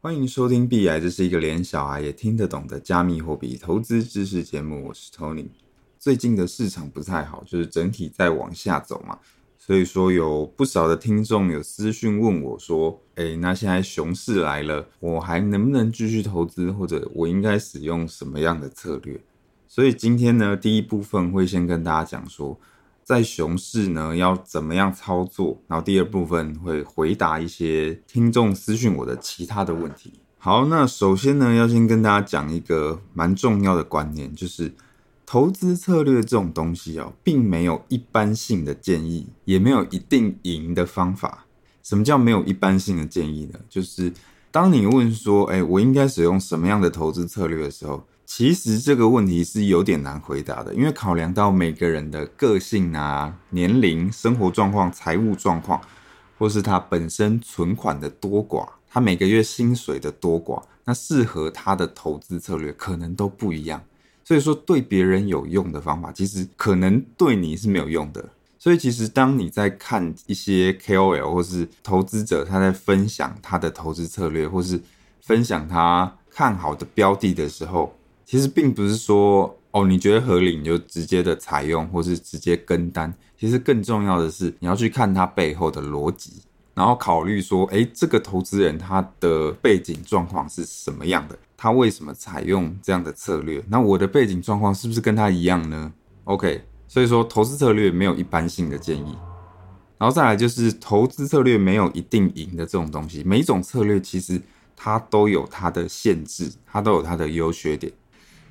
欢迎收听币爱，这是一个连小孩也听得懂的加密货币投资知识节目。我是 Tony。最近的市场不太好，就是整体在往下走嘛，所以说有不少的听众有私讯问我说：“诶，那现在熊市来了，我还能不能继续投资？或者我应该使用什么样的策略？”所以今天呢，第一部分会先跟大家讲说。在熊市呢，要怎么样操作？然后第二部分会回答一些听众私讯我的其他的问题。好，那首先呢，要先跟大家讲一个蛮重要的观念，就是投资策略这种东西哦，并没有一般性的建议，也没有一定赢的方法。什么叫没有一般性的建议呢？就是当你问说，哎，我应该使用什么样的投资策略的时候，其实这个问题是有点难回答的，因为考量到每个人的个性啊、年龄、生活状况、财务状况，或是他本身存款的多寡，他每个月薪水的多寡，那适合他的投资策略可能都不一样。所以说，对别人有用的方法，其实可能对你是没有用的。所以，其实当你在看一些 KOL 或是投资者他在分享他的投资策略，或是分享他看好的标的的时候，其实并不是说哦，你觉得合理你就直接的采用，或是直接跟单。其实更重要的是，你要去看它背后的逻辑，然后考虑说，诶，这个投资人他的背景状况是什么样的？他为什么采用这样的策略？那我的背景状况是不是跟他一样呢？OK，所以说投资策略没有一般性的建议，然后再来就是投资策略没有一定赢的这种东西，每一种策略其实它都有它的限制，它都有它的优缺点。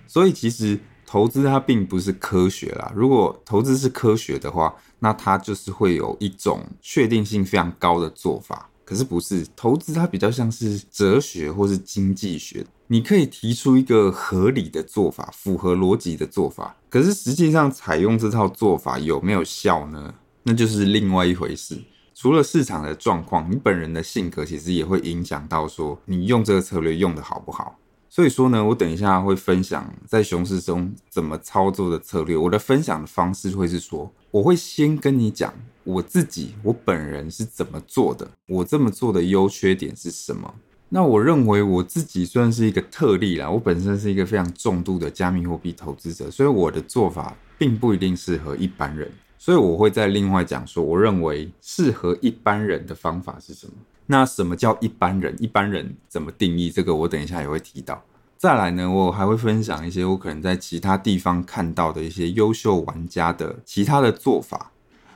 所以其实投资它并不是科学啦。如果投资是科学的话，那它就是会有一种确定性非常高的做法。可是不是，投资它比较像是哲学或是经济学。你可以提出一个合理的做法，符合逻辑的做法。可是实际上采用这套做法有没有效呢？那就是另外一回事。除了市场的状况，你本人的性格其实也会影响到说你用这个策略用得好不好。所以说呢，我等一下会分享在熊市中怎么操作的策略。我的分享的方式会是说，我会先跟你讲我自己，我本人是怎么做的，我这么做的优缺点是什么。那我认为我自己算是一个特例啦，我本身是一个非常重度的加密货币投资者，所以我的做法并不一定适合一般人。所以我会再另外讲说，我认为适合一般人的方法是什么。那什么叫一般人？一般人怎么定义？这个我等一下也会提到。再来呢，我还会分享一些我可能在其他地方看到的一些优秀玩家的其他的做法。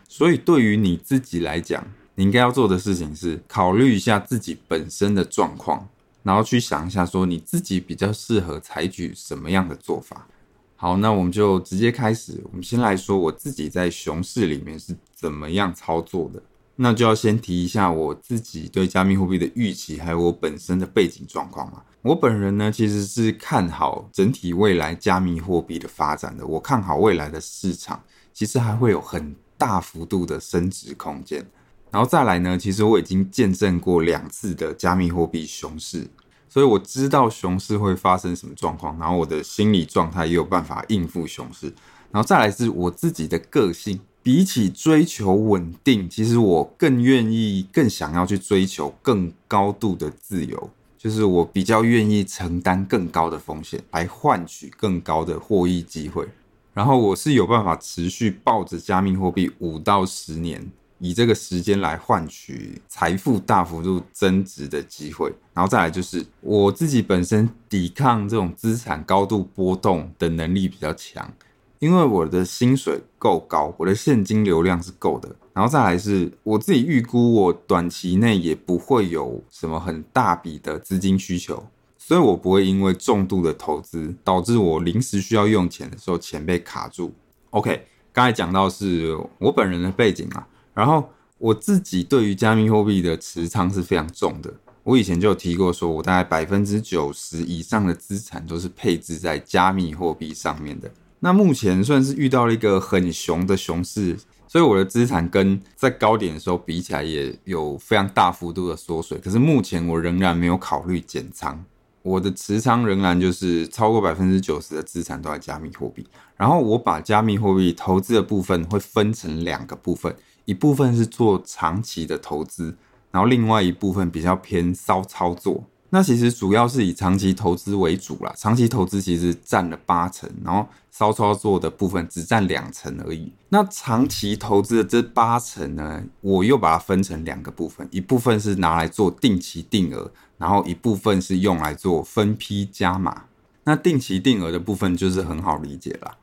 所以对于你自己来讲，你应该要做的事情是考虑一下自己本身的状况，然后去想一下说你自己比较适合采取什么样的做法。好，那我们就直接开始。我们先来说我自己在熊市里面是怎么样操作的。那就要先提一下我自己对加密货币的预期，还有我本身的背景状况嘛。我本人呢，其实是看好整体未来加密货币的发展的。我看好未来的市场，其实还会有很大幅度的升值空间。然后再来呢，其实我已经见证过两次的加密货币熊市，所以我知道熊市会发生什么状况，然后我的心理状态也有办法应付熊市。然后再来是我自己的个性。比起追求稳定，其实我更愿意、更想要去追求更高度的自由，就是我比较愿意承担更高的风险，来换取更高的获益机会。然后我是有办法持续抱着加密货币五到十年，以这个时间来换取财富大幅度增值的机会。然后再来就是我自己本身抵抗这种资产高度波动的能力比较强。因为我的薪水够高，我的现金流量是够的，然后再来是我自己预估，我短期内也不会有什么很大笔的资金需求，所以我不会因为重度的投资导致我临时需要用钱的时候钱被卡住。OK，刚才讲到是我本人的背景啊，然后我自己对于加密货币的持仓是非常重的，我以前就有提过，说我大概百分之九十以上的资产都是配置在加密货币上面的。那目前算是遇到了一个很熊的熊市，所以我的资产跟在高点的时候比起来也有非常大幅度的缩水。可是目前我仍然没有考虑减仓，我的持仓仍然就是超过百分之九十的资产都在加密货币。然后我把加密货币投资的部分会分成两个部分，一部分是做长期的投资，然后另外一部分比较偏骚操作。那其实主要是以长期投资为主啦，长期投资其实占了八成，然后骚操作的部分只占两成而已。那长期投资的这八成呢，我又把它分成两个部分，一部分是拿来做定期定额，然后一部分是用来做分批加码。那定期定额的部分就是很好理解啦。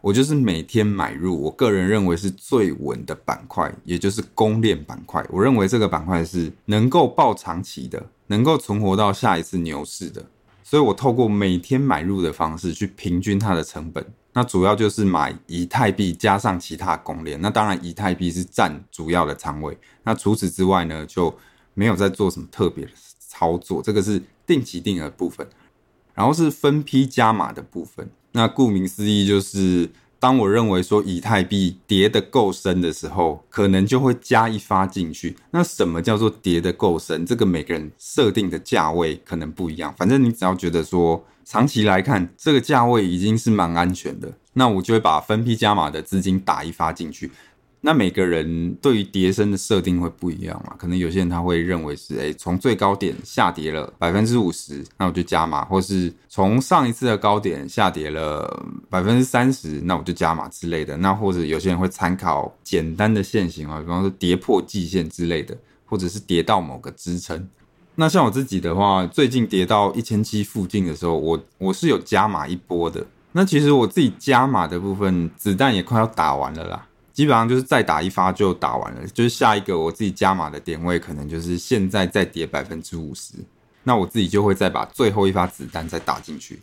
我就是每天买入，我个人认为是最稳的板块，也就是公链板块。我认为这个板块是能够抱长期的，能够存活到下一次牛市的。所以我透过每天买入的方式去平均它的成本。那主要就是买以太币加上其他公链。那当然以太币是占主要的仓位。那除此之外呢，就没有在做什么特别的操作。这个是定期定额部分，然后是分批加码的部分。那顾名思义，就是当我认为说以太币跌得够深的时候，可能就会加一发进去。那什么叫做跌得够深？这个每个人设定的价位可能不一样。反正你只要觉得说长期来看这个价位已经是蛮安全的，那我就会把分批加码的资金打一发进去。那每个人对于跌升的设定会不一样嘛？可能有些人他会认为是，诶，从最高点下跌了百分之五十，那我就加码；或是从上一次的高点下跌了百分之三十，那我就加码之类的。那或者有些人会参考简单的线型啊，比方说跌破季线之类的，或者是跌到某个支撑。那像我自己的话，最近跌到一千七附近的时候，我我是有加码一波的。那其实我自己加码的部分，子弹也快要打完了啦。基本上就是再打一发就打完了，就是下一个我自己加码的点位可能就是现在再跌百分之五十，那我自己就会再把最后一发子弹再打进去。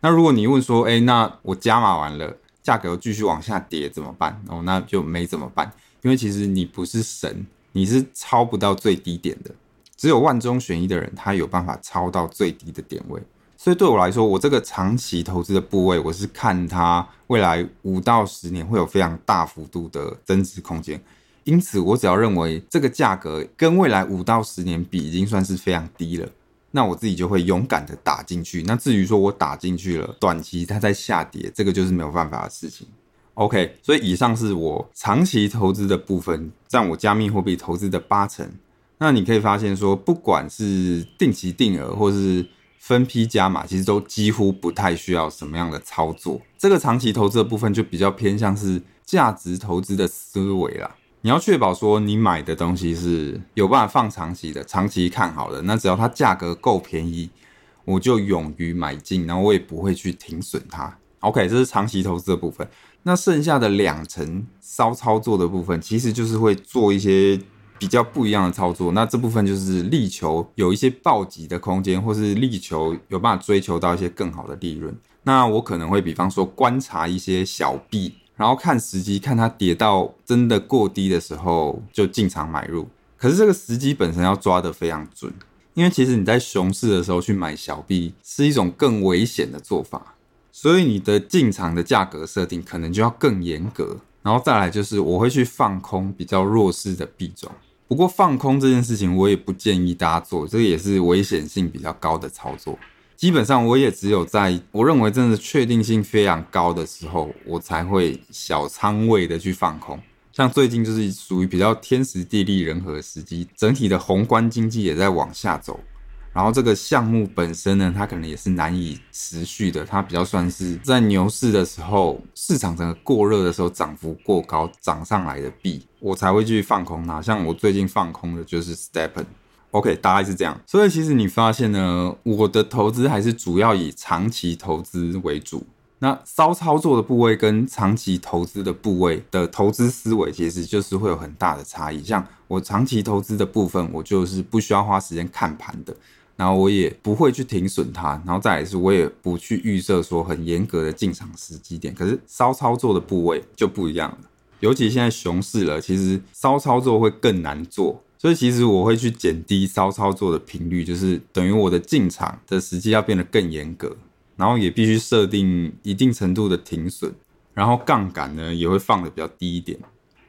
那如果你问说，哎，那我加码完了，价格继续往下跌怎么办？哦，那就没怎么办，因为其实你不是神，你是抄不到最低点的，只有万中选一的人，他有办法抄到最低的点位。所以对我来说，我这个长期投资的部位，我是看它未来五到十年会有非常大幅度的增值空间。因此，我只要认为这个价格跟未来五到十年比已经算是非常低了，那我自己就会勇敢的打进去。那至于说我打进去了，短期它在下跌，这个就是没有办法的事情。OK，所以以上是我长期投资的部分，占我加密货币投资的八成。那你可以发现说，不管是定期定额或是分批加码其实都几乎不太需要什么样的操作，这个长期投资的部分就比较偏向是价值投资的思维啦。你要确保说你买的东西是有办法放长期的、长期看好的，那只要它价格够便宜，我就勇于买进，然后我也不会去停损它。OK，这是长期投资的部分。那剩下的两层骚操作的部分，其实就是会做一些。比较不一样的操作，那这部分就是力求有一些暴击的空间，或是力求有办法追求到一些更好的利润。那我可能会比方说观察一些小币，然后看时机，看它跌到真的过低的时候就进场买入。可是这个时机本身要抓得非常准，因为其实你在熊市的时候去买小币是一种更危险的做法，所以你的进场的价格设定可能就要更严格。然后再来就是我会去放空比较弱势的币种。不过放空这件事情，我也不建议大家做，这也是危险性比较高的操作。基本上，我也只有在我认为真的确定性非常高的时候，我才会小仓位的去放空。像最近就是属于比较天时地利人和的时机，整体的宏观经济也在往下走。然后这个项目本身呢，它可能也是难以持续的，它比较算是在牛市的时候，市场整个过热的时候，涨幅过高涨上来的币，我才会去放空它。像我最近放空的就是 STEPN，OK，大概是这样。所以其实你发现呢，我的投资还是主要以长期投资为主。那骚操作的部位跟长期投资的部位的投资思维，其实就是会有很大的差异。像我长期投资的部分，我就是不需要花时间看盘的。然后我也不会去停损它，然后再来是，我也不去预设说很严格的进场时机点。可是骚操作的部位就不一样了，尤其现在熊市了，其实骚操作会更难做。所以其实我会去减低骚操作的频率，就是等于我的进场的时机要变得更严格，然后也必须设定一定程度的停损，然后杠杆呢也会放的比较低一点。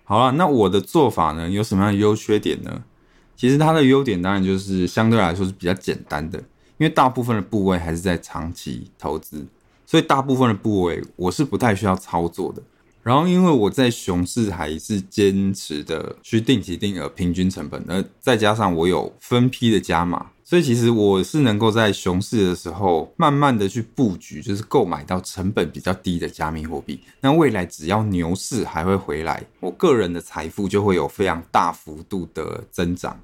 好了，那我的做法呢有什么样的优缺点呢？其实它的优点当然就是相对来说是比较简单的，因为大部分的部位还是在长期投资，所以大部分的部位我是不太需要操作的。然后因为我在熊市还是坚持的去定期定额平均成本，而再加上我有分批的加码，所以其实我是能够在熊市的时候，慢慢的去布局，就是购买到成本比较低的加密货币。那未来只要牛市还会回来，我个人的财富就会有非常大幅度的增长。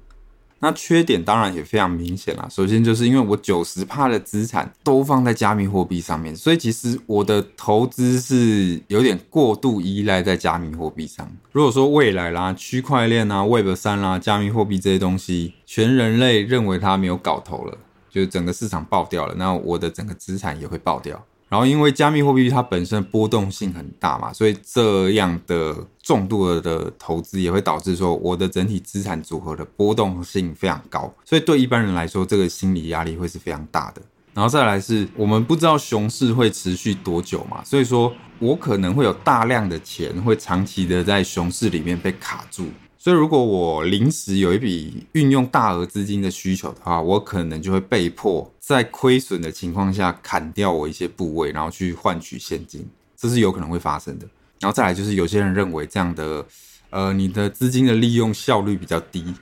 那缺点当然也非常明显啦。首先就是因为我九十趴的资产都放在加密货币上面，所以其实我的投资是有点过度依赖在加密货币上。如果说未来啦，区块链啊、Web 三啦、加密货币这些东西，全人类认为它没有搞头了，就是整个市场爆掉了，那我的整个资产也会爆掉。然后，因为加密货币它本身波动性很大嘛，所以这样的重度的投资也会导致说我的整体资产组合的波动性非常高，所以对一般人来说，这个心理压力会是非常大的。然后再来是我们不知道熊市会持续多久嘛，所以说我可能会有大量的钱会长期的在熊市里面被卡住。所以，如果我临时有一笔运用大额资金的需求的话，我可能就会被迫在亏损的情况下砍掉我一些部位，然后去换取现金，这是有可能会发生的。然后再来就是，有些人认为这样的，呃，你的资金的利用效率比较低，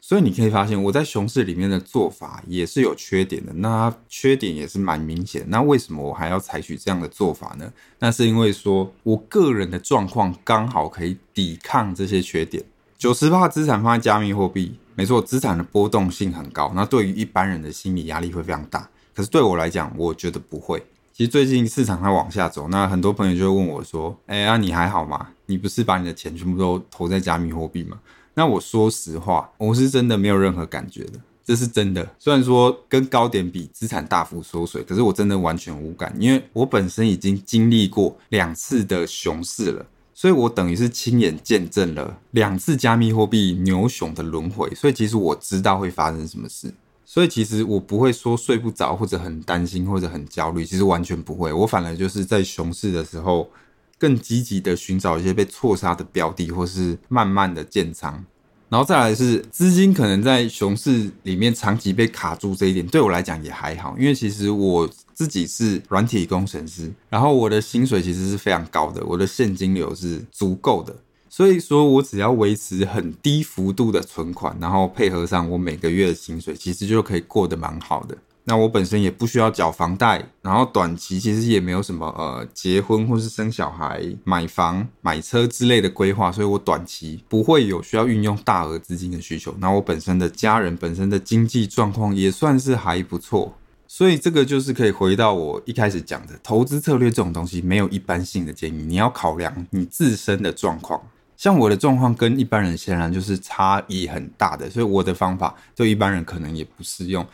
所以你可以发现我在熊市里面的做法也是有缺点的。那缺点也是蛮明显。那为什么我还要采取这样的做法呢？那是因为说我个人的状况刚好可以抵抗这些缺点。九十趴资产放在加密货币，没错，资产的波动性很高。那对于一般人的心理压力会非常大。可是对我来讲，我觉得不会。其实最近市场在往下走，那很多朋友就会问我说：“哎呀，你还好吗？你不是把你的钱全部都投在加密货币吗？”那我说实话，我是真的没有任何感觉的，这是真的。虽然说跟高点比，资产大幅缩水，可是我真的完全无感，因为我本身已经经历过两次的熊市了。所以我等于是亲眼见证了两次加密货币牛熊的轮回，所以其实我知道会发生什么事，所以其实我不会说睡不着或者很担心或者很焦虑，其实完全不会，我反而就是在熊市的时候更积极的寻找一些被错杀的标的，或是慢慢的建仓。然后再来是资金可能在熊市里面长期被卡住这一点，对我来讲也还好，因为其实我自己是软体工程师，然后我的薪水其实是非常高的，我的现金流是足够的，所以说我只要维持很低幅度的存款，然后配合上我每个月的薪水，其实就可以过得蛮好的。那我本身也不需要缴房贷，然后短期其实也没有什么呃结婚或是生小孩、买房、买车之类的规划，所以我短期不会有需要运用大额资金的需求。那我本身的家人本身的经济状况也算是还不错，所以这个就是可以回到我一开始讲的投资策略这种东西，没有一般性的建议，你要考量你自身的状况。像我的状况跟一般人显然就是差异很大的，所以我的方法对一般人可能也不适用。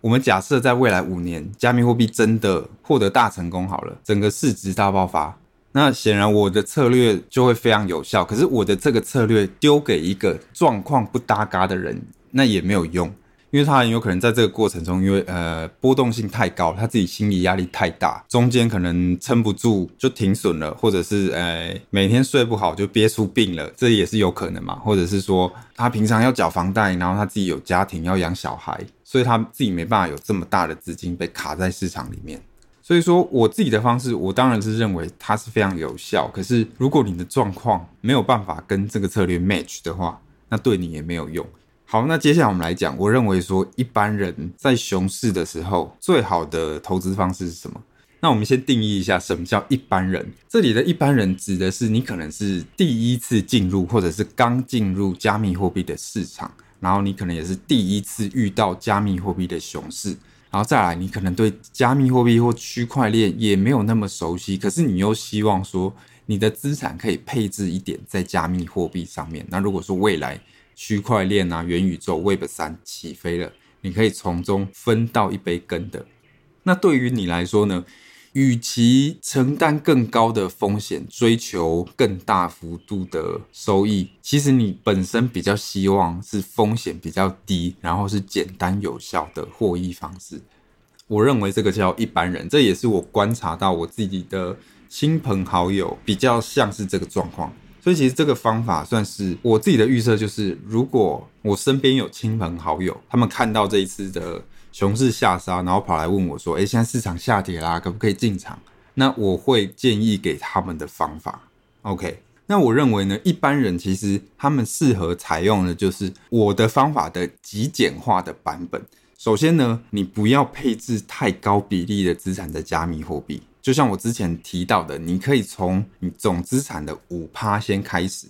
我们假设在未来五年，加密货币真的获得大成功好了，整个市值大爆发，那显然我的策略就会非常有效。可是我的这个策略丢给一个状况不搭嘎的人，那也没有用。因为他很有可能在这个过程中，因为呃波动性太高，他自己心理压力太大，中间可能撑不住就停损了，或者是呃每天睡不好就憋出病了，这也是有可能嘛。或者是说他平常要缴房贷，然后他自己有家庭要养小孩，所以他自己没办法有这么大的资金被卡在市场里面。所以说我自己的方式，我当然是认为它是非常有效。可是如果你的状况没有办法跟这个策略 match 的话，那对你也没有用。好，那接下来我们来讲，我认为说一般人在熊市的时候，最好的投资方式是什么？那我们先定义一下什么叫一般人。这里的一般人指的是你可能是第一次进入，或者是刚进入加密货币的市场，然后你可能也是第一次遇到加密货币的熊市，然后再来你可能对加密货币或区块链也没有那么熟悉，可是你又希望说你的资产可以配置一点在加密货币上面。那如果说未来，区块链啊，元宇宙 Web 三起飞了，你可以从中分到一杯羹的。那对于你来说呢？与其承担更高的风险，追求更大幅度的收益，其实你本身比较希望是风险比较低，然后是简单有效的获益方式。我认为这个叫一般人，这也是我观察到我自己的亲朋好友比较像是这个状况。所以其实这个方法算是我自己的预设，就是如果我身边有亲朋好友，他们看到这一次的熊市下杀，然后跑来问我说：“诶，现在市场下跌啦，可不可以进场？”那我会建议给他们的方法。OK，那我认为呢，一般人其实他们适合采用的就是我的方法的极简化的版本。首先呢，你不要配置太高比例的资产在加密货币。就像我之前提到的，你可以从你总资产的五趴先开始。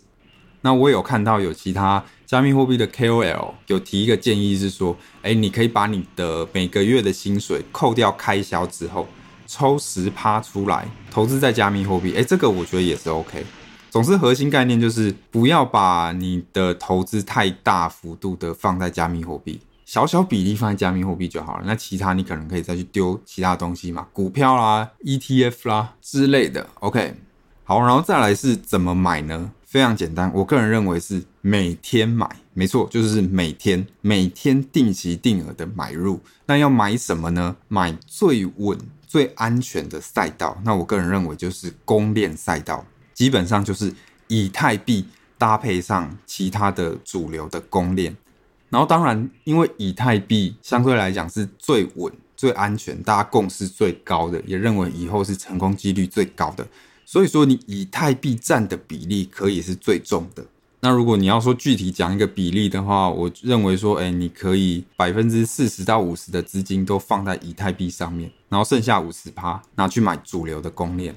那我有看到有其他加密货币的 KOL 有提一个建议是说，哎，你可以把你的每个月的薪水扣掉开销之后，抽十趴出来投资在加密货币。哎，这个我觉得也是 OK。总之，核心概念就是不要把你的投资太大幅度的放在加密货币。小小比例放在加密货币就好了，那其他你可能可以再去丢其他东西嘛，股票啦、ETF 啦之类的。OK，好，然后再来是怎么买呢？非常简单，我个人认为是每天买，没错，就是每天每天定期定额的买入。那要买什么呢？买最稳、最安全的赛道。那我个人认为就是公链赛道，基本上就是以太币搭配上其他的主流的公链。然后，当然，因为以太币相对来讲是最稳、最安全，大家共识最高的，也认为以后是成功几率最高的。所以说，你以太币占的比例可以是最重的。那如果你要说具体讲一个比例的话，我认为说，哎，你可以百分之四十到五十的资金都放在以太币上面，然后剩下五十趴拿去买主流的公链，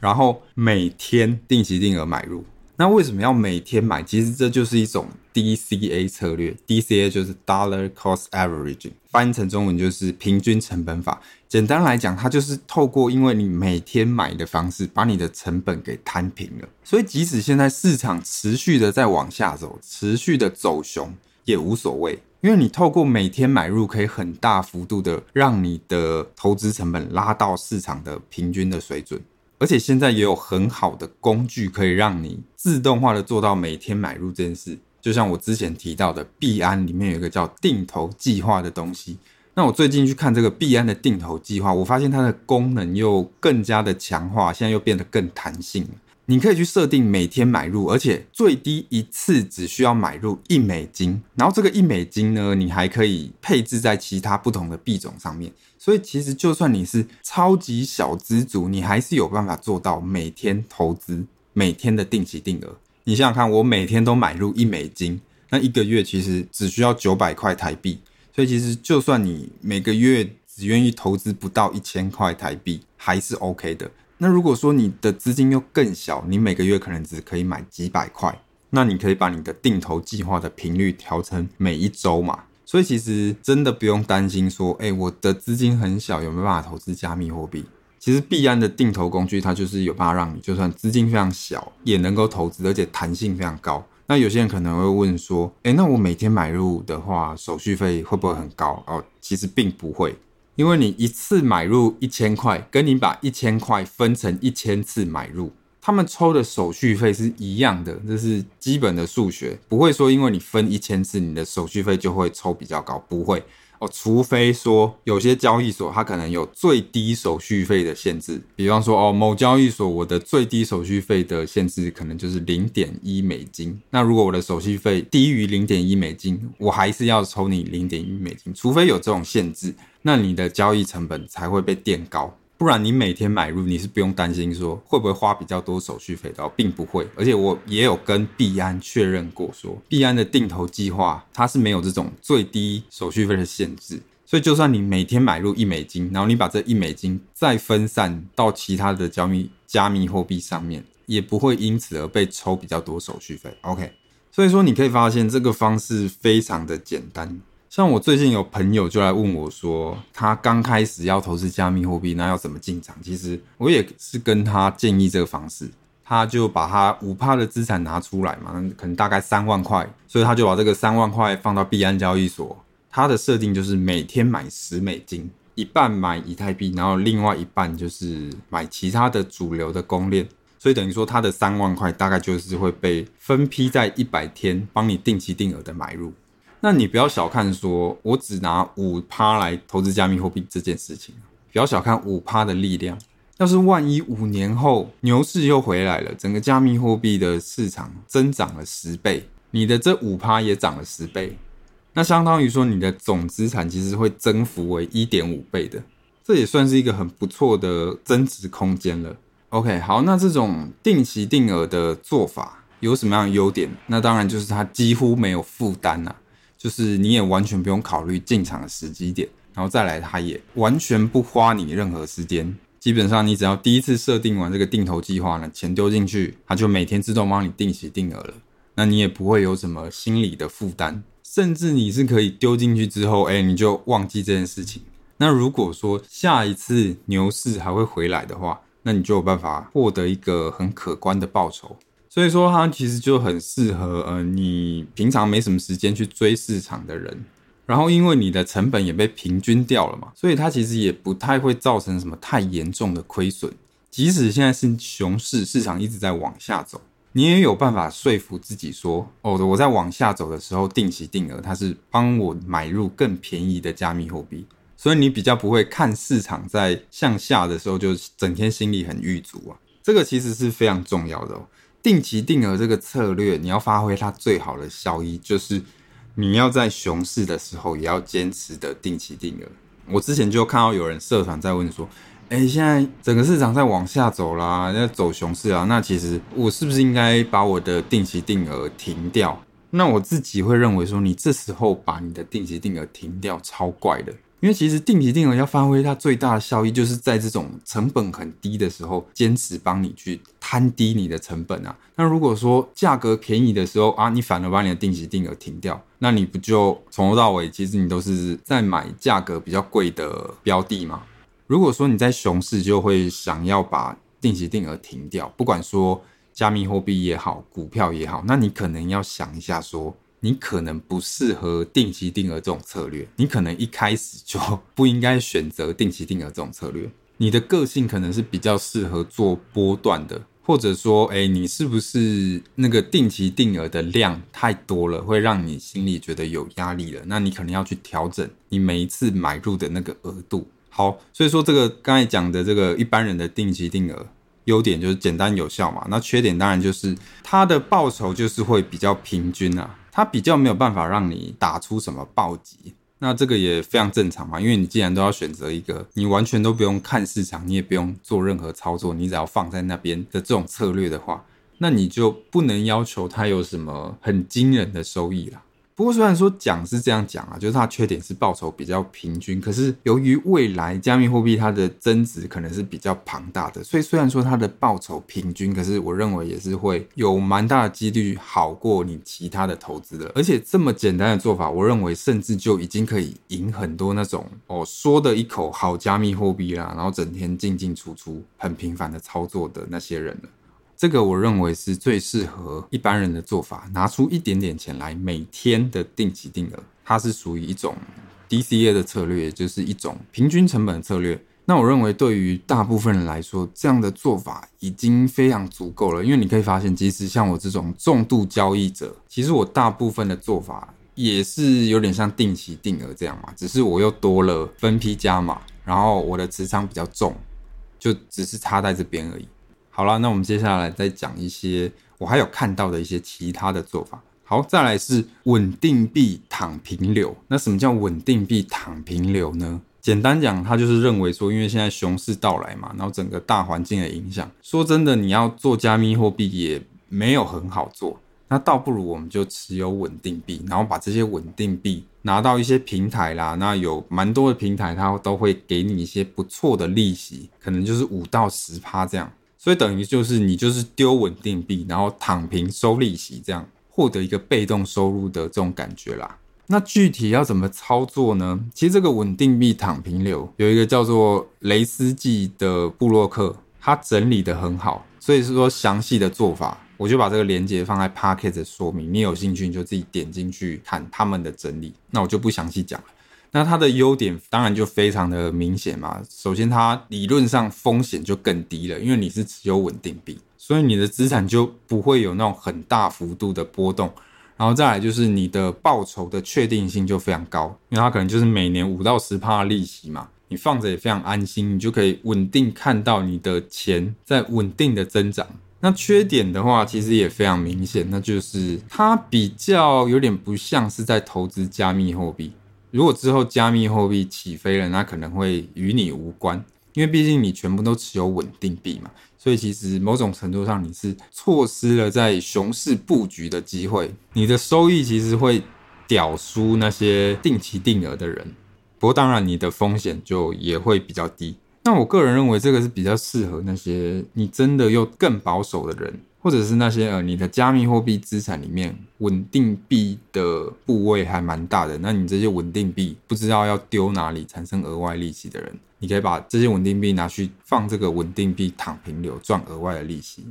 然后每天定期定额买入。那为什么要每天买？其实这就是一种 DCA 策略，DCA 就是 Dollar Cost Averaging，翻译成中文就是平均成本法。简单来讲，它就是透过因为你每天买的方式，把你的成本给摊平了。所以即使现在市场持续的在往下走，持续的走熊也无所谓，因为你透过每天买入，可以很大幅度的让你的投资成本拉到市场的平均的水准。而且现在也有很好的工具可以让你自动化的做到每天买入这件事。就像我之前提到的，币安里面有一个叫定投计划的东西。那我最近去看这个币安的定投计划，我发现它的功能又更加的强化，现在又变得更弹性。你可以去设定每天买入，而且最低一次只需要买入一美金。然后这个一美金呢，你还可以配置在其他不同的币种上面。所以其实就算你是超级小资族，你还是有办法做到每天投资、每天的定期定额。你想想看，我每天都买入一美金，那一个月其实只需要九百块台币。所以其实就算你每个月只愿意投资不到一千块台币，还是 OK 的。那如果说你的资金又更小，你每个月可能只可以买几百块，那你可以把你的定投计划的频率调成每一周嘛。所以其实真的不用担心说，哎，我的资金很小，有没有办法投资加密货币？其实币安的定投工具，它就是有办法让你就算资金非常小，也能够投资，而且弹性非常高。那有些人可能会问说，哎，那我每天买入的话，手续费会不会很高？哦，其实并不会，因为你一次买入一千块，跟你把一千块分成一千次买入。他们抽的手续费是一样的，这是基本的数学，不会说因为你分一千次，你的手续费就会抽比较高，不会哦。除非说有些交易所它可能有最低手续费的限制，比方说哦，某交易所我的最低手续费的限制可能就是零点一美金。那如果我的手续费低于零点一美金，我还是要抽你零点一美金，除非有这种限制，那你的交易成本才会被垫高。不然你每天买入，你是不用担心说会不会花比较多手续费的，并不会。而且我也有跟币安确认过，说币安的定投计划它是没有这种最低手续费的限制，所以就算你每天买入一美金，然后你把这一美金再分散到其他的加密加密货币上面，也不会因此而被抽比较多手续费。OK，所以说你可以发现这个方式非常的简单。像我最近有朋友就来问我说，他刚开始要投资加密货币，那要怎么进场？其实我也是跟他建议这个方式，他就把他五趴的资产拿出来嘛，可能大概三万块，所以他就把这个三万块放到币安交易所。他的设定就是每天买十美金，一半买以太币，然后另外一半就是买其他的主流的公链，所以等于说他的三万块大概就是会被分批在一百天帮你定期定额的买入。那你不要小看说，我只拿五趴来投资加密货币这件事情，不要小看五趴的力量。要是万一五年后牛市又回来了，整个加密货币的市场增长了十倍，你的这五趴也涨了十倍，那相当于说你的总资产其实会增幅为一点五倍的，这也算是一个很不错的增值空间了。OK，好，那这种定期定额的做法有什么样的优点？那当然就是它几乎没有负担呐。就是你也完全不用考虑进场的时机点，然后再来，它也完全不花你任何时间。基本上，你只要第一次设定完这个定投计划呢，钱丢进去，它就每天自动帮你定期定额了。那你也不会有什么心理的负担，甚至你是可以丢进去之后，哎，你就忘记这件事情。那如果说下一次牛市还会回来的话，那你就有办法获得一个很可观的报酬。所以说，它其实就很适合呃，你平常没什么时间去追市场的人。然后，因为你的成本也被平均掉了嘛，所以它其实也不太会造成什么太严重的亏损。即使现在是熊市，市场一直在往下走。你也有办法说服自己说，哦，我在往下走的时候，定期定额它是帮我买入更便宜的加密货币，所以你比较不会看市场在向下的时候就整天心里很郁卒啊。这个其实是非常重要的哦。定期定额这个策略，你要发挥它最好的效益，就是你要在熊市的时候也要坚持的定期定额。我之前就看到有人社团在问说。哎，现在整个市场在往下走啦，要走熊市啊。那其实我是不是应该把我的定期定额停掉？那我自己会认为说，你这时候把你的定期定额停掉，超怪的。因为其实定期定额要发挥它最大的效益，就是在这种成本很低的时候，坚持帮你去摊低你的成本啊。那如果说价格便宜的时候啊，你反而把你的定期定额停掉，那你不就从头到尾，其实你都是在买价格比较贵的标的吗？如果说你在熊市就会想要把定期定额停掉，不管说加密货币也好，股票也好，那你可能要想一下，说你可能不适合定期定额这种策略，你可能一开始就不应该选择定期定额这种策略。你的个性可能是比较适合做波段的，或者说，哎，你是不是那个定期定额的量太多了，会让你心里觉得有压力了？那你可能要去调整你每一次买入的那个额度。好，所以说这个刚才讲的这个一般人的定期定额，优点就是简单有效嘛。那缺点当然就是它的报酬就是会比较平均啊，它比较没有办法让你打出什么暴击。那这个也非常正常嘛，因为你既然都要选择一个你完全都不用看市场，你也不用做任何操作，你只要放在那边的这种策略的话，那你就不能要求它有什么很惊人的收益啦。不过，虽然说讲是这样讲啊，就是它缺点是报酬比较平均，可是由于未来加密货币它的增值可能是比较庞大的，所以虽然说它的报酬平均，可是我认为也是会有蛮大的几率好过你其他的投资的。而且这么简单的做法，我认为甚至就已经可以赢很多那种哦说的一口好加密货币啦，然后整天进进出出很频繁的操作的那些人了。这个我认为是最适合一般人的做法，拿出一点点钱来每天的定期定额，它是属于一种 DCA 的策略，就是一种平均成本的策略。那我认为对于大部分人来说，这样的做法已经非常足够了，因为你可以发现，即使像我这种重度交易者，其实我大部分的做法也是有点像定期定额这样嘛，只是我又多了分批加码，然后我的持仓比较重，就只是差在这边而已。好了，那我们接下来再讲一些我还有看到的一些其他的做法。好，再来是稳定币躺平流。那什么叫稳定币躺平流呢？简单讲，它就是认为说，因为现在熊市到来嘛，然后整个大环境的影响，说真的，你要做加密货币也没有很好做。那倒不如我们就持有稳定币，然后把这些稳定币拿到一些平台啦。那有蛮多的平台，它都会给你一些不错的利息，可能就是五到十趴这样。所以等于就是你就是丢稳定币，然后躺平收利息，这样获得一个被动收入的这种感觉啦。那具体要怎么操作呢？其实这个稳定币躺平流有一个叫做雷斯记的布洛克，他整理得很好。所以是说详细的做法，我就把这个链接放在 Podcast 的说明，你有兴趣你就自己点进去看他们的整理。那我就不详细讲了。那它的优点当然就非常的明显嘛。首先，它理论上风险就更低了，因为你是持有稳定币，所以你的资产就不会有那种很大幅度的波动。然后再来就是你的报酬的确定性就非常高，因为它可能就是每年五到十趴的利息嘛，你放着也非常安心，你就可以稳定看到你的钱在稳定的增长。那缺点的话，其实也非常明显，那就是它比较有点不像是在投资加密货币。如果之后加密货币起飞了，那可能会与你无关，因为毕竟你全部都持有稳定币嘛，所以其实某种程度上你是错失了在熊市布局的机会，你的收益其实会屌输那些定期定额的人。不过当然，你的风险就也会比较低。那我个人认为，这个是比较适合那些你真的又更保守的人。或者是那些呃，你的加密货币资产里面稳定币的部位还蛮大的，那你这些稳定币不知道要丢哪里产生额外利息的人，你可以把这些稳定币拿去放这个稳定币躺平流赚额外的利息。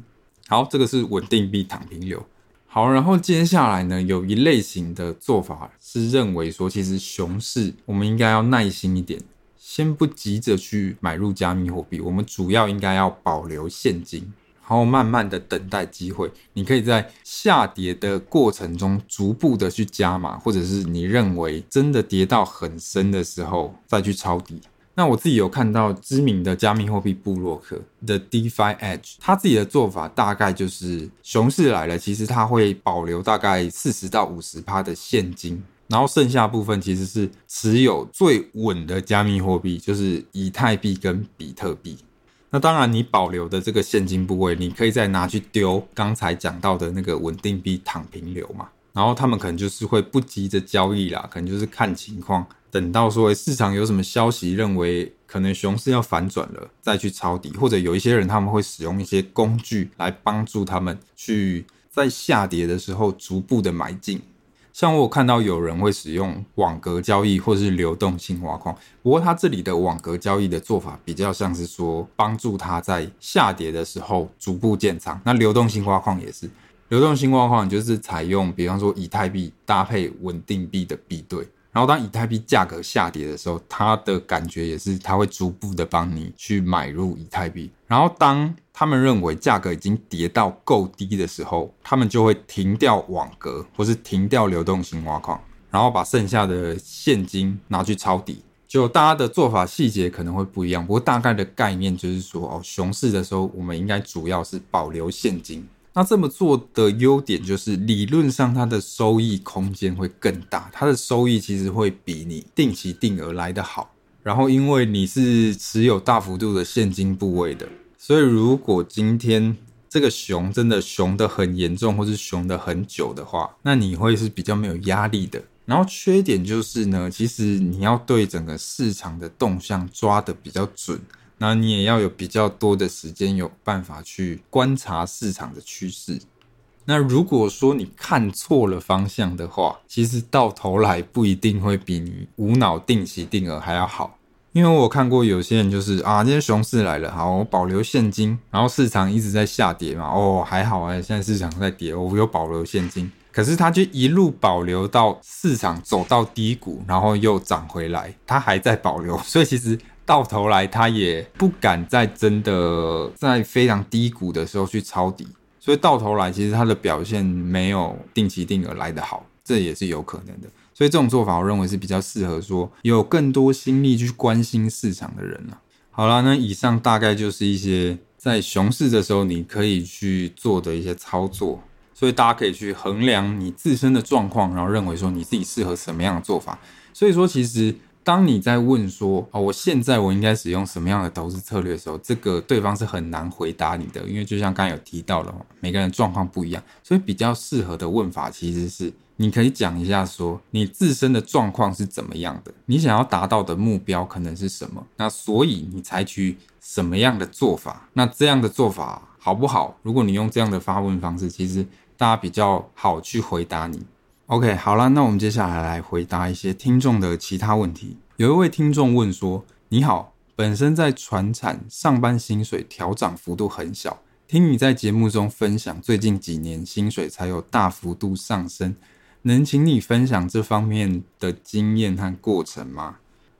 好，这个是稳定币躺平流。好，然后接下来呢，有一类型的做法是认为说，其实熊市我们应该要耐心一点，先不急着去买入加密货币，我们主要应该要保留现金。然后慢慢的等待机会，你可以在下跌的过程中逐步的去加码，或者是你认为真的跌到很深的时候再去抄底。那我自己有看到知名的加密货币部落客 The DeFi Edge，他自己的做法大概就是熊市来了，其实他会保留大概四十到五十趴的现金，然后剩下部分其实是持有最稳的加密货币，就是以太币跟比特币。那当然，你保留的这个现金部位，你可以再拿去丢刚才讲到的那个稳定币躺平流嘛。然后他们可能就是会不急着交易啦，可能就是看情况，等到说市场有什么消息，认为可能熊市要反转了，再去抄底。或者有一些人他们会使用一些工具来帮助他们去在下跌的时候逐步的买进。像我看到有人会使用网格交易或是流动性挖矿，不过他这里的网格交易的做法比较像是说帮助他在下跌的时候逐步建仓。那流动性挖矿也是，流动性挖矿就是采用比方说以太币搭配稳定币的币对。然后当以太币价格下跌的时候，它的感觉也是，它会逐步的帮你去买入以太币。然后当他们认为价格已经跌到够低的时候，他们就会停掉网格，或是停掉流动性挖矿，然后把剩下的现金拿去抄底。就大家的做法细节可能会不一样，不过大概的概念就是说，哦，熊市的时候，我们应该主要是保留现金。那这么做的优点就是，理论上它的收益空间会更大，它的收益其实会比你定期定额来得好。然后，因为你是持有大幅度的现金部位的，所以如果今天这个熊真的熊得很严重，或是熊得很久的话，那你会是比较没有压力的。然后缺点就是呢，其实你要对整个市场的动向抓得比较准。那你也要有比较多的时间，有办法去观察市场的趋势。那如果说你看错了方向的话，其实到头来不一定会比你无脑定期定额还要好。因为我看过有些人就是啊，今天熊市来了，好，我保留现金，然后市场一直在下跌嘛，哦，还好啊，现在市场在跌，我有保留现金，可是他就一路保留到市场走到低谷，然后又涨回来，他还在保留，所以其实。到头来，他也不敢再真的在非常低谷的时候去抄底，所以到头来，其实他的表现没有定期定额来得好，这也是有可能的。所以这种做法，我认为是比较适合说有更多心力去关心市场的人了。好了，那以上大概就是一些在熊市的时候你可以去做的一些操作，所以大家可以去衡量你自身的状况，然后认为说你自己适合什么样的做法。所以说，其实。当你在问说哦，我现在我应该使用什么样的投资策略的时候，这个对方是很难回答你的，因为就像刚才有提到了，每个人状况不一样，所以比较适合的问法其实是，你可以讲一下说你自身的状况是怎么样的，你想要达到的目标可能是什么，那所以你采取什么样的做法，那这样的做法好不好？如果你用这样的发问方式，其实大家比较好去回答你。OK，好了，那我们接下来来回答一些听众的其他问题。有一位听众问说：“你好，本身在船产上班，薪水调涨幅度很小，听你在节目中分享，最近几年薪水才有大幅度上升，能请你分享这方面的经验和过程吗？”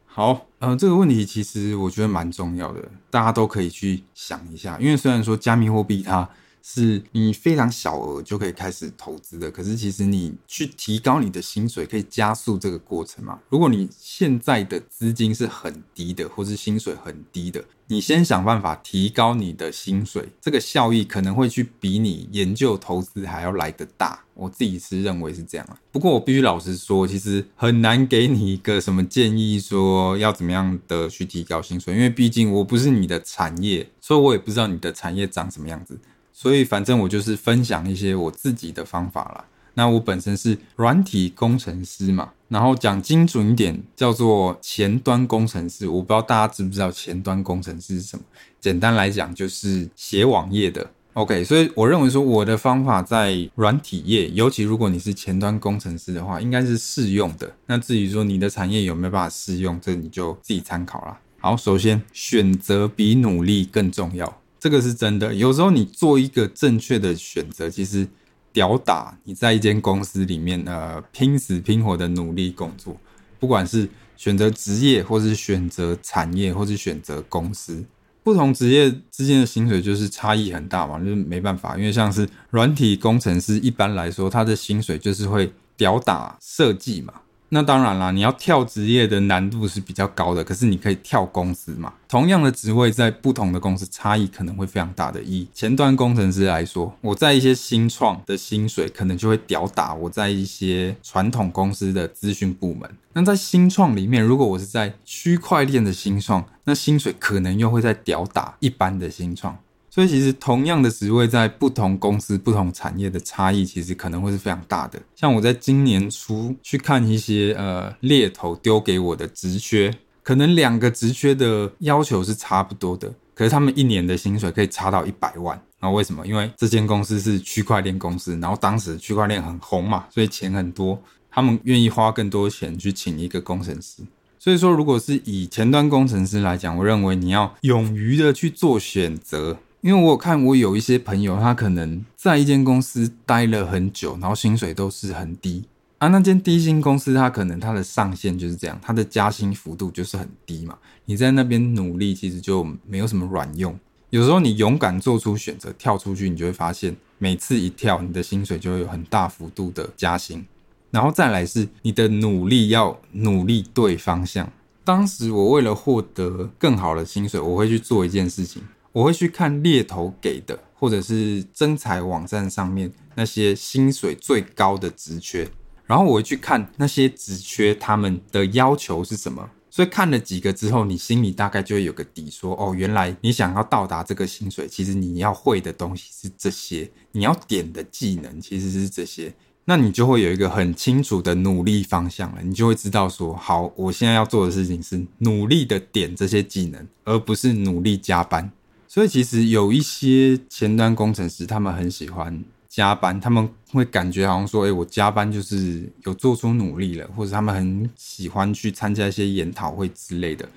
好，呃，这个问题其实我觉得蛮重要的，大家都可以去想一下，因为虽然说加密货币它。是你非常小额就可以开始投资的，可是其实你去提高你的薪水，可以加速这个过程嘛。如果你现在的资金是很低的，或是薪水很低的，你先想办法提高你的薪水，这个效益可能会去比你研究投资还要来得大。我自己是认为是这样啊。不过我必须老实说，其实很难给你一个什么建议，说要怎么样的去提高薪水，因为毕竟我不是你的产业，所以我也不知道你的产业长什么样子。所以，反正我就是分享一些我自己的方法啦。那我本身是软体工程师嘛，然后讲精准一点，叫做前端工程师。我不知道大家知不知道前端工程师是什么？简单来讲，就是写网页的。OK，所以我认为说我的方法在软体业，尤其如果你是前端工程师的话，应该是适用的。那至于说你的产业有没有办法适用，这你就自己参考啦。好，首先选择比努力更重要，这个是真的。有时候你做一个正确的选择，其实吊打你在一间公司里面呃拼死拼活的努力工作，不管是选择职业，或是选择产业，或是选择公司。不同职业之间的薪水就是差异很大嘛，就是没办法，因为像是软体工程师，一般来说他的薪水就是会吊打设计嘛。那当然啦，你要跳职业的难度是比较高的，可是你可以跳公司嘛。同样的职位在不同的公司差异可能会非常大的。以前端工程师来说，我在一些新创的薪水可能就会吊打我在一些传统公司的资讯部门。那在新创里面，如果我是在区块链的新创，那薪水可能又会在吊打一般的新创。所以其实同样的职位，在不同公司、不同产业的差异，其实可能会是非常大的。像我在今年初去看一些呃猎头丢给我的职缺，可能两个职缺的要求是差不多的，可是他们一年的薪水可以差到一百万。然后为什么？因为这间公司是区块链公司，然后当时区块链很红嘛，所以钱很多，他们愿意花更多钱去请一个工程师。所以说，如果是以前端工程师来讲，我认为你要勇于的去做选择。因为我有看，我有一些朋友，他可能在一间公司待了很久，然后薪水都是很低啊。那间低薪公司，他可能他的上限就是这样，他的加薪幅度就是很低嘛。你在那边努力，其实就没有什么卵用。有时候你勇敢做出选择，跳出去，你就会发现，每次一跳，你的薪水就会有很大幅度的加薪。然后再来是你的努力要努力对方向。当时我为了获得更好的薪水，我会去做一件事情。我会去看猎头给的，或者是征才网站上面那些薪水最高的职缺，然后我会去看那些职缺他们的要求是什么。所以看了几个之后，你心里大概就会有个底说，说哦，原来你想要到达这个薪水，其实你要会的东西是这些，你要点的技能其实是这些，那你就会有一个很清楚的努力方向了。你就会知道说，好，我现在要做的事情是努力的点这些技能，而不是努力加班。所以其实有一些前端工程师，他们很喜欢加班，他们会感觉好像说，哎，我加班就是有做出努力了，或者他们很喜欢去参加一些研讨会之类的。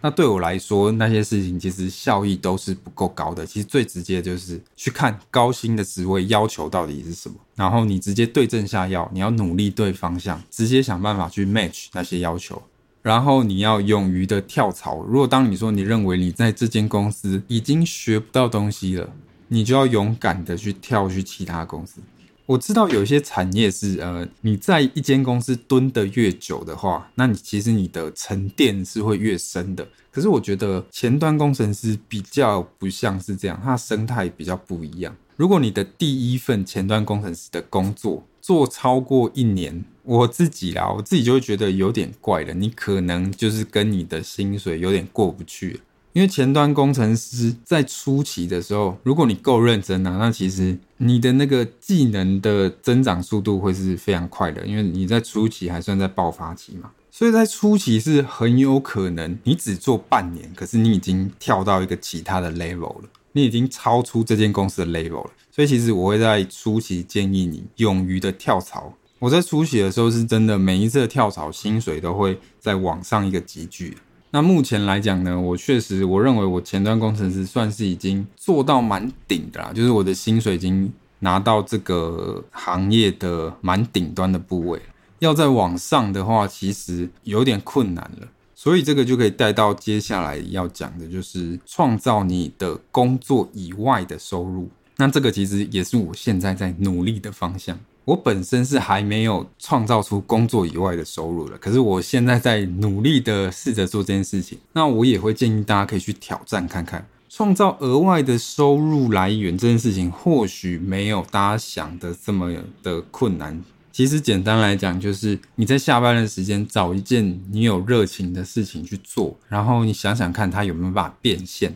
那对我来说，那些事情其实效益都是不够高的。其实最直接就是去看高薪的职位要求到底是什么，然后你直接对症下药，你要努力对方向，直接想办法去 match 那些要求。然后你要勇于的跳槽。如果当你说你认为你在这间公司已经学不到东西了，你就要勇敢的去跳去其他公司。我知道有一些产业是，呃，你在一间公司蹲得越久的话，那你其实你的沉淀是会越深的。可是我觉得前端工程师比较不像是这样，它生态比较不一样。如果你的第一份前端工程师的工作做超过一年，我自己啦，我自己就会觉得有点怪了。你可能就是跟你的薪水有点过不去，因为前端工程师在初期的时候，如果你够认真啊，那其实你的那个技能的增长速度会是非常快的，因为你在初期还算在爆发期嘛，所以在初期是很有可能你只做半年，可是你已经跳到一个其他的 level 了，你已经超出这间公司的 level 了。所以其实我会在初期建议你勇于的跳槽。我在初期的时候是真的，每一次的跳槽薪水都会再往上一个集聚。那目前来讲呢，我确实我认为我前端工程师算是已经做到蛮顶的啦，就是我的薪水已经拿到这个行业的蛮顶端的部位。要再往上的话，其实有点困难了。所以这个就可以带到接下来要讲的，就是创造你的工作以外的收入。那这个其实也是我现在在努力的方向。我本身是还没有创造出工作以外的收入的，可是我现在在努力的试着做这件事情。那我也会建议大家可以去挑战看看，创造额外的收入来源这件事情，或许没有大家想的这么的困难。其实简单来讲，就是你在下班的时间找一件你有热情的事情去做，然后你想想看它有没有办法变现。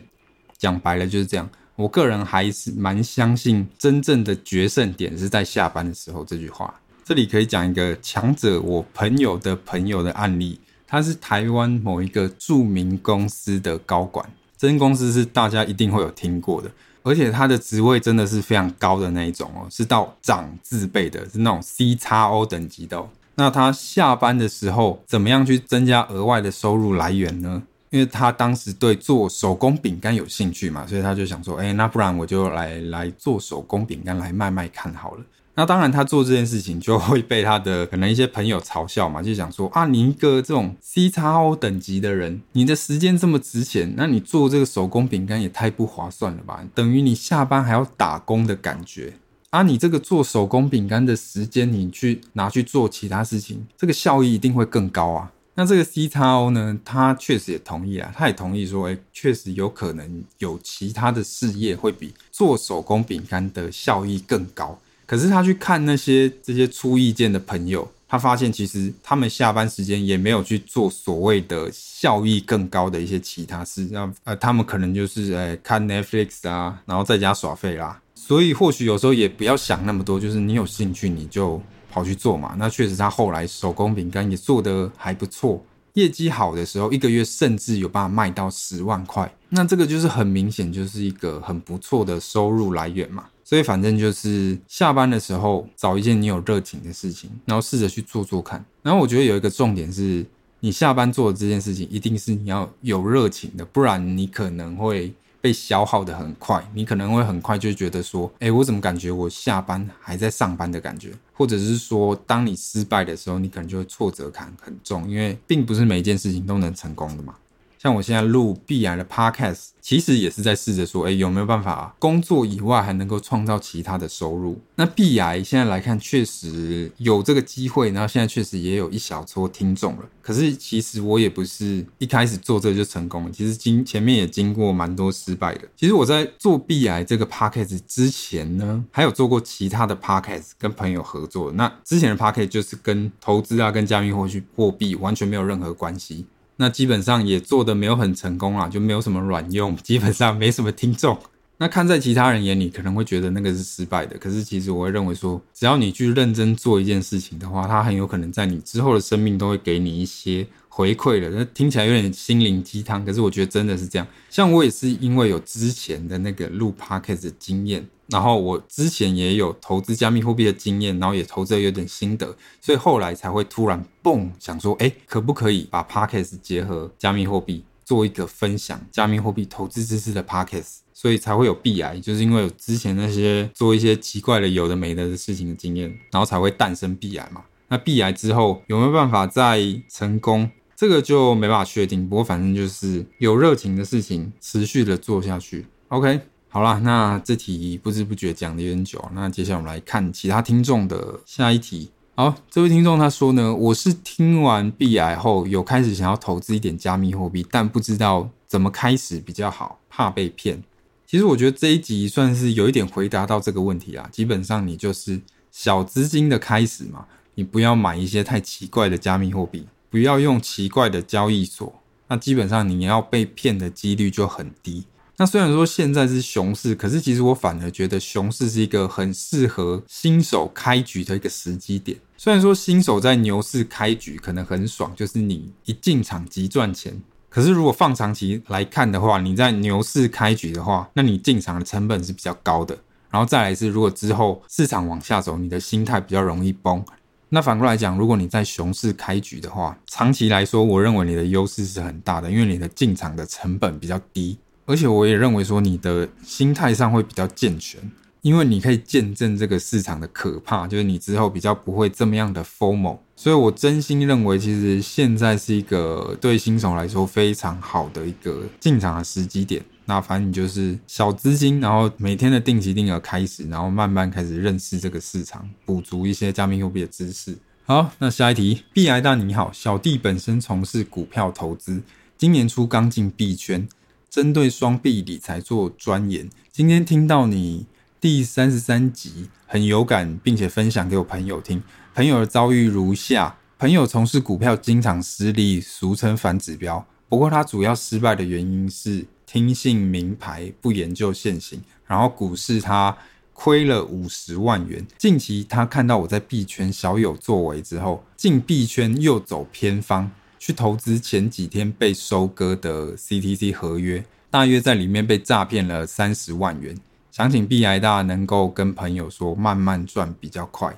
讲白了就是这样。我个人还是蛮相信真正的决胜点是在下班的时候这句话，这里可以讲一个强者我朋友的朋友的案例，他是台湾某一个著名公司的高管，这间公司是大家一定会有听过的，而且他的职位真的是非常高的那一种哦，是到长字辈的，是那种 CXO 等级的哦。那他下班的时候怎么样去增加额外的收入来源呢？因为他当时对做手工饼干有兴趣嘛，所以他就想说，哎，那不然我就来来做手工饼干来卖卖看好了。那当然，他做这件事情就会被他的可能一些朋友嘲笑嘛，就想说啊，你一个这种 CXO 等级的人，你的时间这么值钱，那你做这个手工饼干也太不划算了吧？等于你下班还要打工的感觉啊！你这个做手工饼干的时间，你去拿去做其他事情，这个效益一定会更高啊！那这个 CXO 呢，他确实也同意啊，他也同意说，哎，确实有可能有其他的事业会比做手工饼干的效益更高。可是他去看那些这些出意见的朋友，他发现其实他们下班时间也没有去做所谓的效益更高的一些其他事，那呃，他们可能就是呃看 Netflix 啊，然后在家耍废啦。所以或许有时候也不要想那么多，就是你有兴趣你就跑去做嘛。那确实他后来手工饼干也做得还不错，业绩好的时候一个月甚至有办法卖到十万块。那这个就是很明显就是一个很不错的收入来源嘛。所以反正就是下班的时候找一件你有热情的事情，然后试着去做做看。然后我觉得有一个重点是，你下班做的这件事情一定是你要有热情的，不然你可能会被消耗得很快。你可能会很快就觉得说，诶，我怎么感觉我下班还在上班的感觉？或者是说，当你失败的时候，你可能就会挫折感很重，因为并不是每一件事情都能成功的嘛。像我现在录币癌的 Podcast，其实也是在试着说，哎，有没有办法工作以外还能够创造其他的收入？那币癌现在来看，确实有这个机会，然后现在确实也有一小撮听众了。可是其实我也不是一开始做这就成功了，其实经前面也经过蛮多失败的。其实我在做币癌这个 Podcast 之前呢，还有做过其他的 Podcast 跟朋友合作。那之前的 Podcast 就是跟投资啊、跟加密货币完全没有任何关系。那基本上也做得没有很成功啊，就没有什么卵用，基本上没什么听众。那看在其他人眼里，可能会觉得那个是失败的。可是其实我会认为说，只要你去认真做一件事情的话，它很有可能在你之后的生命都会给你一些回馈的。那听起来有点心灵鸡汤，可是我觉得真的是这样。像我也是因为有之前的那个录 Podcast 的经验。然后我之前也有投资加密货币的经验，然后也投资有点心得，所以后来才会突然蹦想说，哎，可不可以把 Podcast 结合加密货币，做一个分享加密货币投资知识的 Podcast，所以才会有币癌，就是因为有之前那些做一些奇怪的有的没的的事情的经验，然后才会诞生币癌嘛。那币癌之后有没有办法再成功？这个就没办法确定。不过反正就是有热情的事情，持续的做下去。OK。好啦，那这题不知不觉讲的有点久，那接下来我们来看其他听众的下一题。好，这位听众他说呢，我是听完币癌后有开始想要投资一点加密货币，但不知道怎么开始比较好，怕被骗。其实我觉得这一集算是有一点回答到这个问题啊。基本上你就是小资金的开始嘛，你不要买一些太奇怪的加密货币，不要用奇怪的交易所，那基本上你要被骗的几率就很低。那虽然说现在是熊市，可是其实我反而觉得熊市是一个很适合新手开局的一个时机点。虽然说新手在牛市开局可能很爽，就是你一进场即赚钱。可是如果放长期来看的话，你在牛市开局的话，那你进场的成本是比较高的。然后再来是，如果之后市场往下走，你的心态比较容易崩。那反过来讲，如果你在熊市开局的话，长期来说，我认为你的优势是很大的，因为你的进场的成本比较低。而且我也认为说，你的心态上会比较健全，因为你可以见证这个市场的可怕，就是你之后比较不会这么样的 FOMO。所以我真心认为，其实现在是一个对新手来说非常好的一个进场的时机点。那反正你就是小资金，然后每天的定期定额开始，然后慢慢开始认识这个市场，补足一些加密货币的知识。好，那下一题，币癌大你好，小弟本身从事股票投资，今年初刚进币圈。针对双币理财做钻研，今天听到你第三十三集很有感，并且分享给我朋友听。朋友的遭遇如下：朋友从事股票经常失利，俗称反指标。不过他主要失败的原因是听信名牌，不研究现行。然后股市他亏了五十万元。近期他看到我在币圈小有作为之后，进币圈又走偏方，去投资前几天被收割的 CTC 合约，大约在里面被诈骗了三十万元。想请币癌大能够跟朋友说，慢慢赚比较快。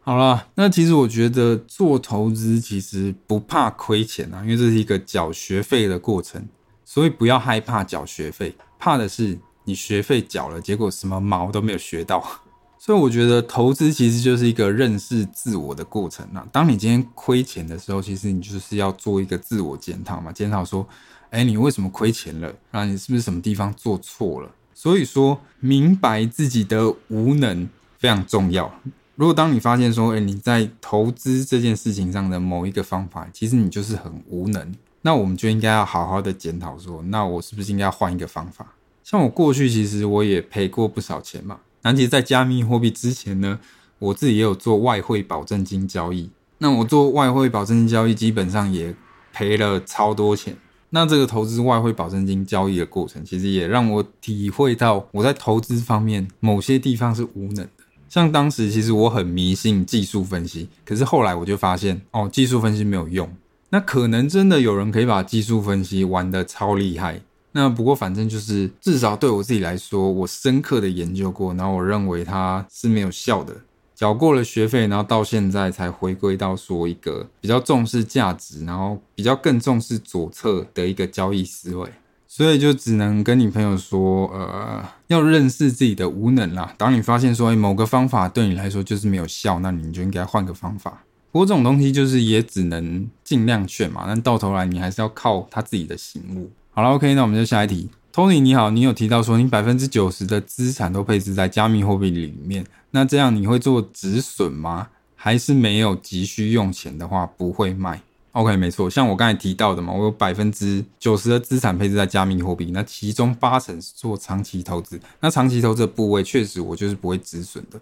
好啦，那其实我觉得做投资其实不怕亏钱啊，因为这是一个缴学费的过程，所以不要害怕缴学费，怕的是你学费缴了，结果什么毛都没有学到。所以我觉得投资其实就是一个认识自我的过程啊。当你今天亏钱的时候，其实你就是要做一个自我检讨嘛，检讨说，哎，你为什么亏钱了？啊，你是不是什么地方做错了？所以说，明白自己的无能非常重要。如果当你发现说，诶，你在投资这件事情上的某一个方法，其实你就是很无能，那我们就应该要好好的检讨说，那我是不是应该要换一个方法？像我过去其实我也赔过不少钱嘛。那其实，在加密货币之前呢，我自己也有做外汇保证金交易。那我做外汇保证金交易，基本上也赔了超多钱。那这个投资外汇保证金交易的过程，其实也让我体会到我在投资方面某些地方是无能的。像当时其实我很迷信技术分析，可是后来我就发现哦，技术分析没有用。那可能真的有人可以把技术分析玩得超厉害。那不过反正就是至少对我自己来说，我深刻的研究过，然后我认为它是没有效的。缴过了学费，然后到现在才回归到说一个比较重视价值，然后比较更重视左侧的一个交易思维。所以就只能跟你朋友说，呃，要认识自己的无能啦。当你发现说，某个方法对你来说就是没有效，那你就应该换个方法。不过这种东西就是也只能尽量劝嘛，但到头来你还是要靠他自己的醒悟。好了，OK，那我们就下一题。Tony 你好，你有提到说你百分之九十的资产都配置在加密货币里面，那这样你会做止损吗？还是没有急需用钱的话不会卖？OK，没错，像我刚才提到的嘛，我有百分之九十的资产配置在加密货币，那其中八成是做长期投资。那长期投资的部位，确实我就是不会止损的，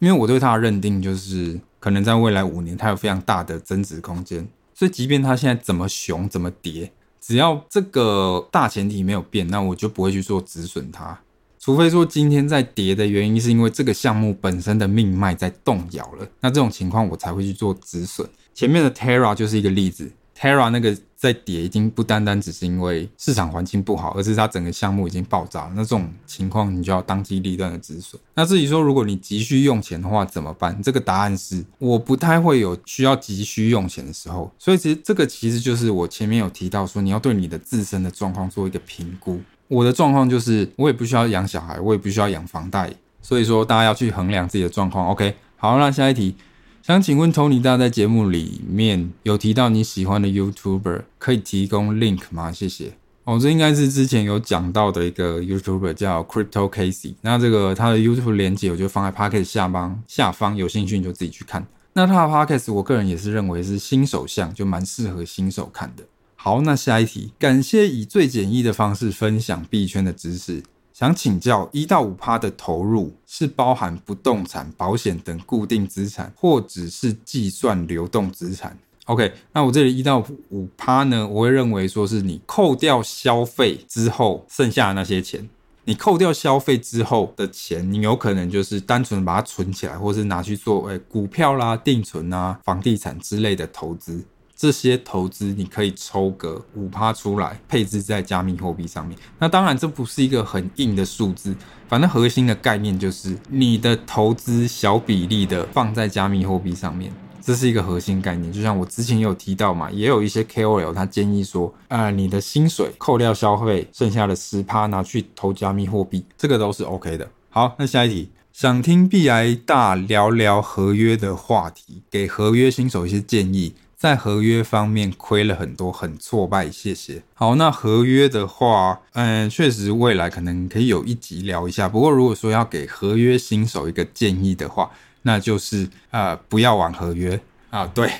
因为我对它的认定就是，可能在未来五年它有非常大的增值空间，所以即便它现在怎么熊怎么跌，只要这个大前提没有变，那我就不会去做止损它。除非说今天在跌的原因是因为这个项目本身的命脉在动摇了，那这种情况我才会去做止损。前面的 Terra 就是一个例子，Terra 那个在跌已经不单单只是因为市场环境不好，而是它整个项目已经爆炸了。那这种情况你就要当机立断的止损。那至于说如果你急需用钱的话怎么办？这个答案是我不太会有需要急需用钱的时候。所以其实这个其实就是我前面有提到说你要对你的自身的状况做一个评估。我的状况就是，我也不需要养小孩，我也不需要养房贷，所以说大家要去衡量自己的状况。OK，好，那下一题，想请问 Tony 大在节目里面有提到你喜欢的 YouTuber，可以提供 link 吗？谢谢。哦，这应该是之前有讲到的一个 YouTuber 叫 Crypto Casey，那这个他的 YouTube 连接我就放在 Podcast 下方，下方有兴趣你就自己去看。那他的 Podcast 我个人也是认为是新手向，就蛮适合新手看的。好，那下一题，感谢以最简易的方式分享币圈的知识。想请教，一到五趴的投入是包含不动产、保险等固定资产，或只是计算流动资产？OK，那我这里一到五趴呢，我会认为说是你扣掉消费之后剩下的那些钱。你扣掉消费之后的钱，你有可能就是单纯把它存起来，或是拿去做诶股票啦、定存啊、房地产之类的投资。这些投资你可以抽个五趴出来，配置在加密货币上面。那当然这不是一个很硬的数字，反正核心的概念就是你的投资小比例的放在加密货币上面，这是一个核心概念。就像我之前有提到嘛，也有一些 KOL 他建议说，啊、你的薪水扣掉消费，剩下的十趴拿去投加密货币，这个都是 OK 的。好，那下一题，想听 B I 大聊聊合约的话题，给合约新手一些建议。在合约方面亏了很多，很挫败，谢谢。好，那合约的话，嗯，确实未来可能可以有一集聊一下。不过如果说要给合约新手一个建议的话，那就是呃，不要玩合约啊。对，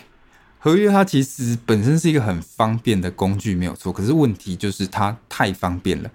合约它其实本身是一个很方便的工具，没有错。可是问题就是它太方便了，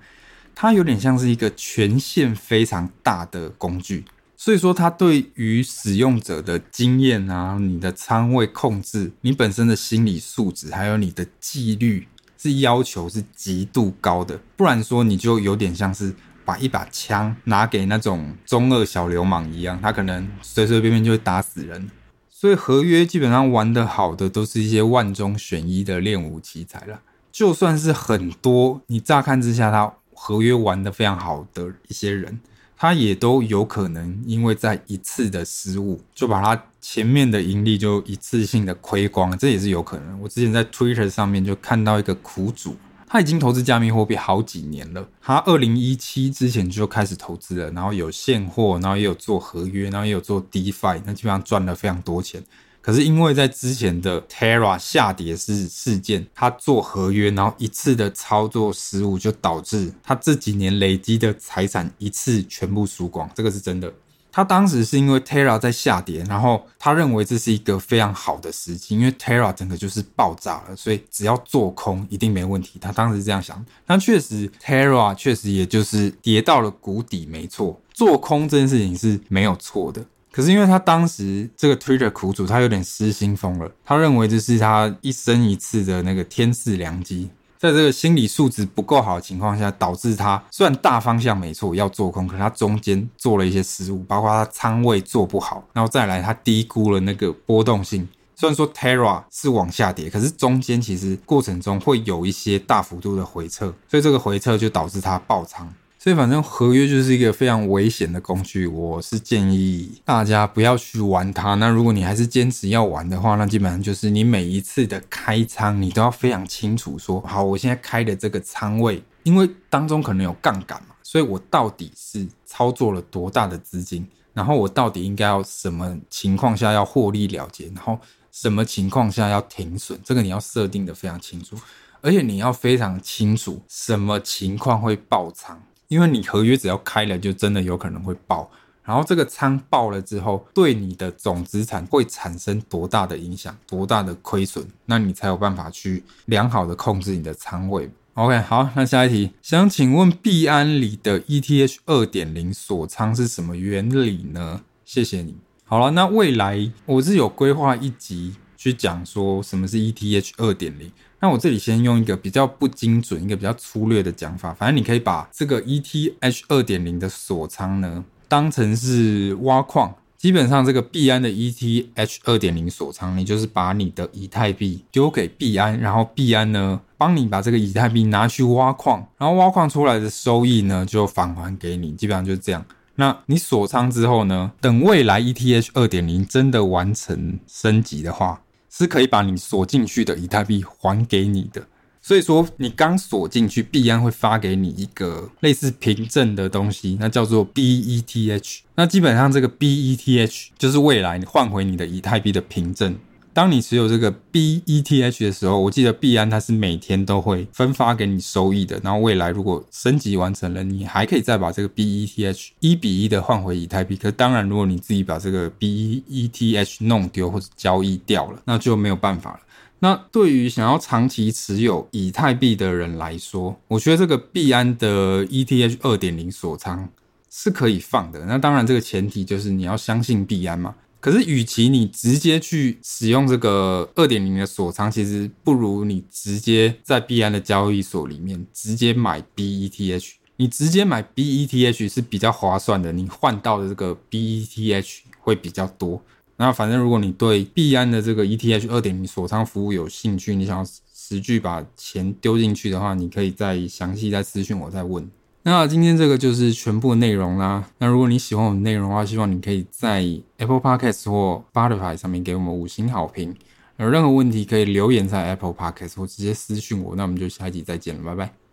它有点像是一个权限非常大的工具。所以说，它对于使用者的经验啊，你的仓位控制，你本身的心理素质，还有你的纪律，是要求是极度高的。不然说，你就有点像是把一把枪拿给那种中二小流氓一样，他可能随随便便就会打死人。所以合约基本上玩得好的都是一些万中选一的练武奇才了。就算是很多你乍看之下他合约玩得非常好的一些人，他也都有可能因为在一次的失误，就把他前面的盈利就一次性的亏光，这也是有可能。我之前在 Twitter 上面就看到一个苦主。他已经投资加密货币好几年了。他二零一七之前就开始投资了，然后有现货，然后也有做合约，然后也有做 DeFi，那基本上赚了非常多钱。可是因为在之前的 Terra 下跌事事件，他做合约，然后一次的操作失误，就导致他这几年累积的财产一次全部输光，这个是真的。他当时是因为 Terra 在下跌，然后他认为这是一个非常好的时机，因为 Terra 整个就是爆炸了，所以只要做空一定没问题。他当时这样想，那确实 Terra 确实也就是跌到了谷底，没错，做空这件事情是没有错的。可是因为他当时这个 Twitter 苦主他有点失心疯了，他认为这是他一生一次的那个天赐良机。在这个心理素质不够好的情况下，导致他虽然大方向没错要做空，可是他中间做了一些失误，包括他仓位做不好，然后再来他低估了那个波动性。虽然说 Terra 是往下跌，可是中间其实过程中会有一些大幅度的回撤，所以这个回撤就导致他爆仓。所以反正合约就是一个非常危险的工具，我是建议大家不要去玩它。那如果你还是坚持要玩的话，那基本上就是你每一次的开仓，你都要非常清楚说，好，我现在开的这个仓位，因为当中可能有杠杆嘛，所以我到底是操作了多大的资金，然后我到底应该要什么情况下要获利了结，然后什么情况下要停损，这个你要设定的非常清楚，而且你要非常清楚什么情况会爆仓。因为你合约只要开了，就真的有可能会爆。然后这个仓爆了之后，对你的总资产会产生多大的影响，多大的亏损，那你才有办法去良好的控制你的仓位。OK，好，那下一题，想请问币安里的 ETH 二点零锁仓是什么原理呢？谢谢你。好了，那未来我是有规划一集去讲说什么是 ETH 二点零。那我这里先用一个比较不精准、一个比较粗略的讲法，反正你可以把这个 ETH 二点零的锁仓呢当成是挖矿。基本上这个币安的 ETH 二点零锁仓，你就是把你的以太币丢给币安，然后币安呢帮你把这个以太币拿去挖矿，然后挖矿出来的收益呢就返还给你，基本上就是这样。那你锁仓之后呢，等未来 ETH 二点零真的完成升级的话。是可以把你锁进去的以太币还给你的，所以说你刚锁进去，币安会发给你一个类似凭证的东西，那叫做 BETH。那基本上这个 BETH 就是未来你换回你的以太币的凭证。当你持有这个 BETH 的时候，我记得币安它是每天都会分发给你收益的。然后未来如果升级完成了，你还可以再把这个 BETH 一比一的换回以太币。可当然，如果你自己把这个 BETH 弄丢或者交易掉了，那就没有办法了。那对于想要长期持有以太币的人来说，我觉得这个币安的 ETH 二点零锁仓是可以放的。那当然，这个前提就是你要相信币安嘛。可是，与其你直接去使用这个二点零的锁仓，其实不如你直接在币安的交易所里面直接买 BETH。你直接买 BETH 是比较划算的，你换到的这个 BETH 会比较多。那反正如果你对币安的这个 ETH 二点零锁仓服务有兴趣，你想要实际把钱丢进去的话，你可以再详细再私讯我再问。那今天这个就是全部的内容啦。那如果你喜欢我们内容的话，希望你可以在 Apple Podcast 或 Spotify 上面给我们五星好评。有任何问题可以留言在 Apple Podcast 或直接私信我。那我们就下一集再见了，拜拜。